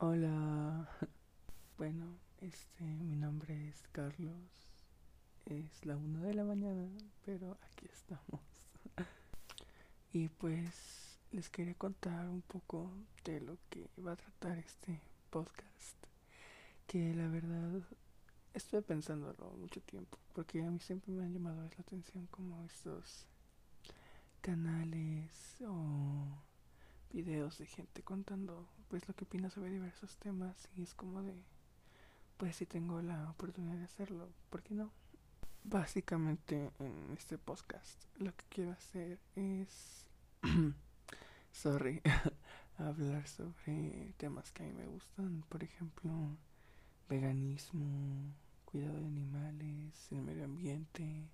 Hola. Bueno, este, mi nombre es Carlos. Es la una de la mañana, pero aquí estamos. Y pues les quería contar un poco de lo que va a tratar este podcast. Que la verdad estuve pensándolo mucho tiempo, porque a mí siempre me han llamado la atención como estos canales o de gente contando pues lo que opina sobre diversos temas y es como de pues si tengo la oportunidad de hacerlo, ¿por qué no? Básicamente en este podcast lo que quiero hacer es sorry hablar sobre temas que a mí me gustan, por ejemplo, veganismo, cuidado de animales, el medio ambiente,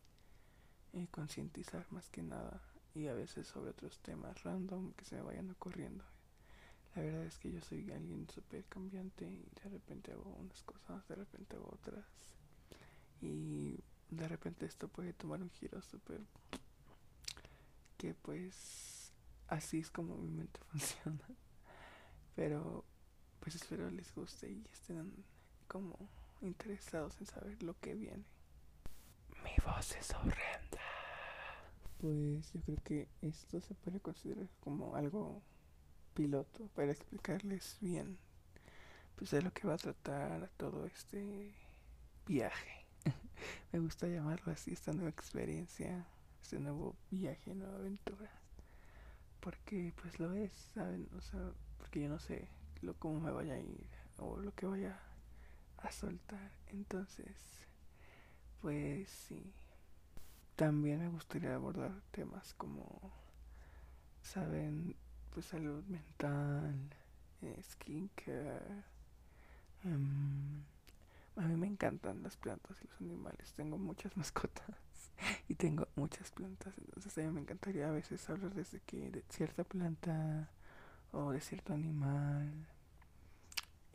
eh, concientizar más que nada y a veces sobre otros temas random que se me vayan ocurriendo. La verdad es que yo soy alguien súper cambiante y de repente hago unas cosas, de repente hago otras. Y de repente esto puede tomar un giro súper... que pues así es como mi mente funciona. Pero pues espero les guste y estén como interesados en saber lo que viene. Mi voz es horrenda. Pues yo creo que esto se puede considerar como algo piloto para explicarles bien pues de lo que va a tratar todo este viaje. Me gusta llamarlo así, esta nueva experiencia, este nuevo viaje, nueva aventura. Porque pues lo es, ¿saben? O sea, porque yo no sé lo cómo me vaya a ir o lo que vaya a soltar. Entonces, pues sí. También me gustaría abordar temas como, ¿saben? pues salud mental, eh, skincare. Um, a mí me encantan las plantas y los animales. Tengo muchas mascotas y tengo muchas plantas. Entonces a mí me encantaría a veces hablar desde que de cierta planta o de cierto animal.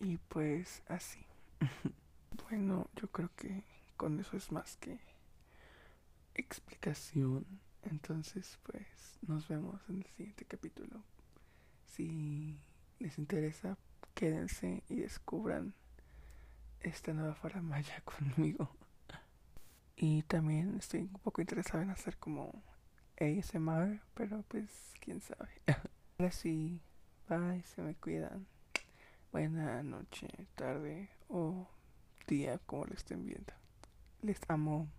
Y pues así. bueno, yo creo que con eso es más que explicación. Entonces, pues nos vemos en el siguiente capítulo. Si les interesa, quédense y descubran esta nueva faramaya conmigo. Y también estoy un poco interesado en hacer como ASMR, pero pues quién sabe. Ahora sí, bye, se me cuidan. Buena noche, tarde o día, como lo estén viendo. Les amo.